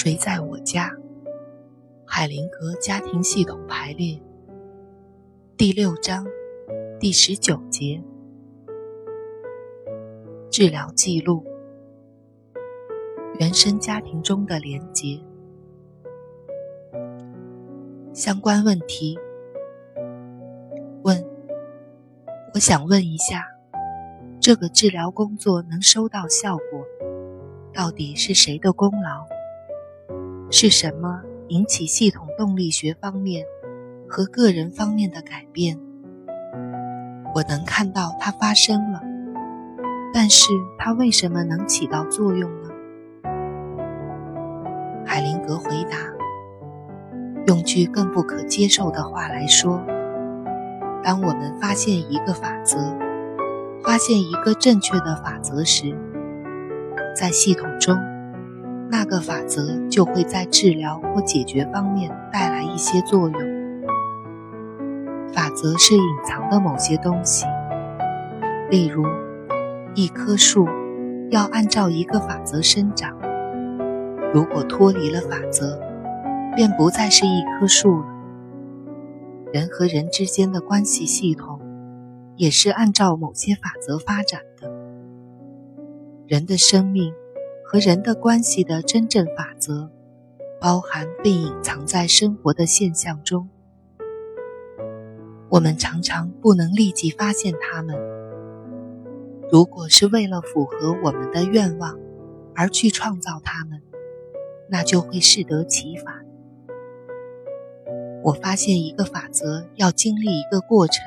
谁在我家？海灵格家庭系统排列第六章第十九节治疗记录原生家庭中的连结相关问题问：我想问一下，这个治疗工作能收到效果，到底是谁的功劳？是什么引起系统动力学方面和个人方面的改变？我能看到它发生了，但是它为什么能起到作用呢？海灵格回答：用句更不可接受的话来说，当我们发现一个法则，发现一个正确的法则时，在系统中。那个法则就会在治疗或解决方面带来一些作用。法则是隐藏的某些东西，例如，一棵树要按照一个法则生长。如果脱离了法则，便不再是一棵树了。人和人之间的关系系统也是按照某些法则发展的。人的生命。和人的关系的真正法则，包含并隐藏在生活的现象中。我们常常不能立即发现它们。如果是为了符合我们的愿望而去创造它们，那就会适得其反。我发现一个法则要经历一个过程，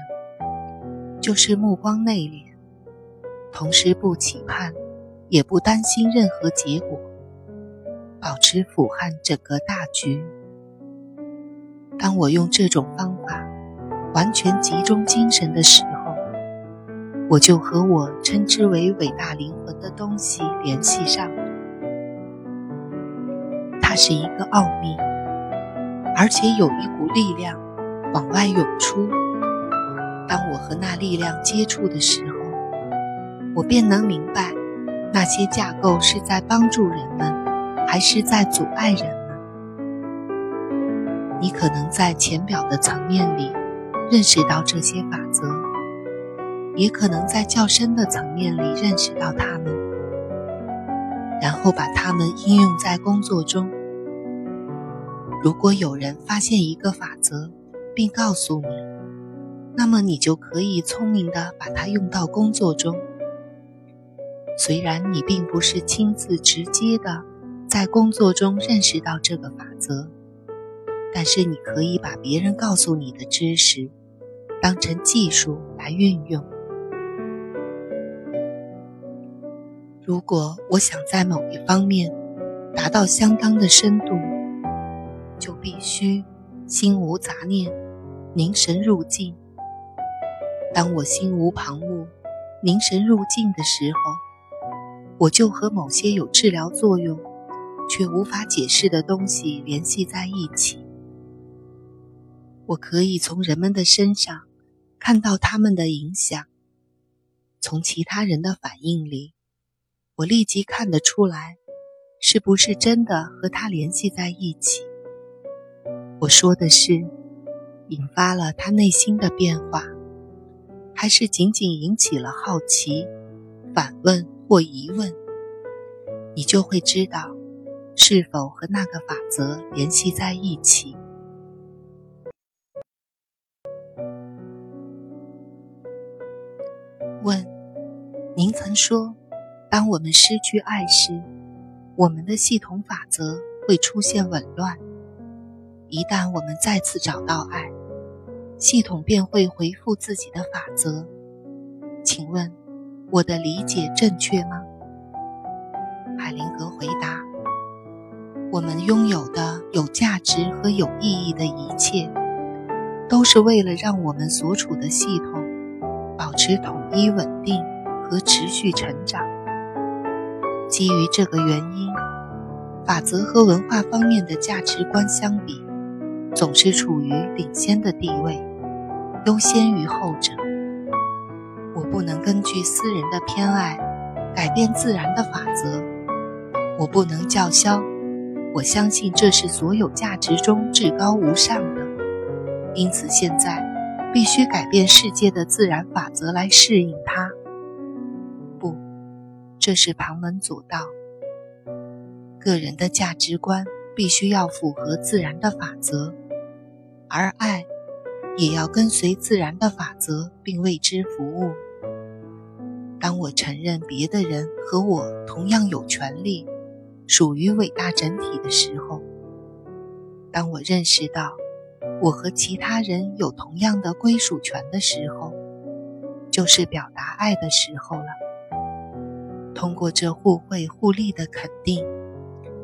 就是目光内敛，同时不期盼。也不担心任何结果，保持俯瞰整个大局。当我用这种方法完全集中精神的时候，我就和我称之为伟大灵魂的东西联系上了。它是一个奥秘，而且有一股力量往外涌出。当我和那力量接触的时候，我便能明白。那些架构是在帮助人们，还是在阻碍人们？你可能在浅表的层面里认识到这些法则，也可能在较深的层面里认识到它们，然后把它们应用在工作中。如果有人发现一个法则，并告诉你，那么你就可以聪明地把它用到工作中。虽然你并不是亲自直接的在工作中认识到这个法则，但是你可以把别人告诉你的知识当成技术来运用。如果我想在某一方面达到相当的深度，就必须心无杂念，凝神入静。当我心无旁骛，凝神入静的时候。我就和某些有治疗作用却无法解释的东西联系在一起。我可以从人们的身上看到他们的影响，从其他人的反应里，我立即看得出来是不是真的和他联系在一起。我说的是，引发了他内心的变化，还是仅仅引起了好奇、反问？或疑问，你就会知道是否和那个法则联系在一起。问：您曾说，当我们失去爱时，我们的系统法则会出现紊乱；一旦我们再次找到爱，系统便会回复自己的法则。请问？我的理解正确吗？海灵格回答：“我们拥有的有价值和有意义的一切，都是为了让我们所处的系统保持统一、稳定和持续成长。基于这个原因，法则和文化方面的价值观相比，总是处于领先的地位，优先于后者。”我不能根据私人的偏爱改变自然的法则，我不能叫嚣，我相信这是所有价值中至高无上的，因此现在必须改变世界的自然法则来适应它。不，这是旁门左道。个人的价值观必须要符合自然的法则，而爱也要跟随自然的法则，并为之服务。当我承认别的人和我同样有权利，属于伟大整体的时候，当我认识到我和其他人有同样的归属权的时候，就是表达爱的时候了。通过这互惠互利的肯定，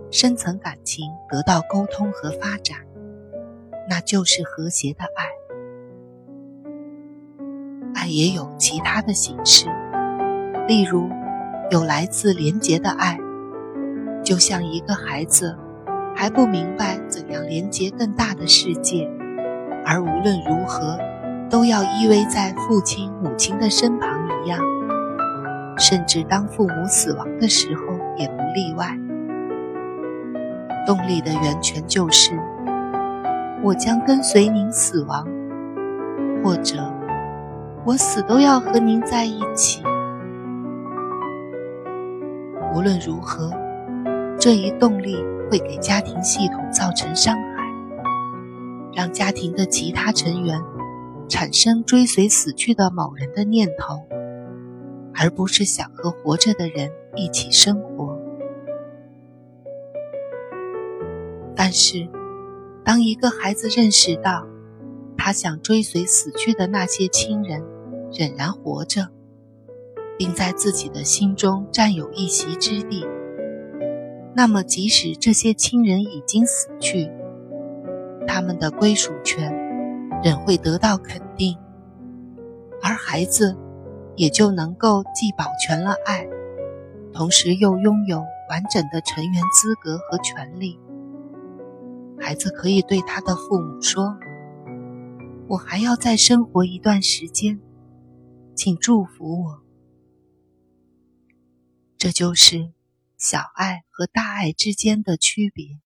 深层感情得到沟通和发展，那就是和谐的爱。也有其他的形式。例如，有来自廉洁的爱，就像一个孩子还不明白怎样连接更大的世界，而无论如何都要依偎在父亲、母亲的身旁一样，甚至当父母死亡的时候也不例外。动力的源泉就是我将跟随您死亡，或者我死都要和您在一起。无论如何，这一动力会给家庭系统造成伤害，让家庭的其他成员产生追随死去的某人的念头，而不是想和活着的人一起生活。但是，当一个孩子认识到他想追随死去的那些亲人仍然活着，并在自己的心中占有一席之地。那么，即使这些亲人已经死去，他们的归属权仍会得到肯定，而孩子也就能够既保全了爱，同时又拥有完整的成员资格和权利。孩子可以对他的父母说：“我还要再生活一段时间，请祝福我。这就是小爱和大爱之间的区别。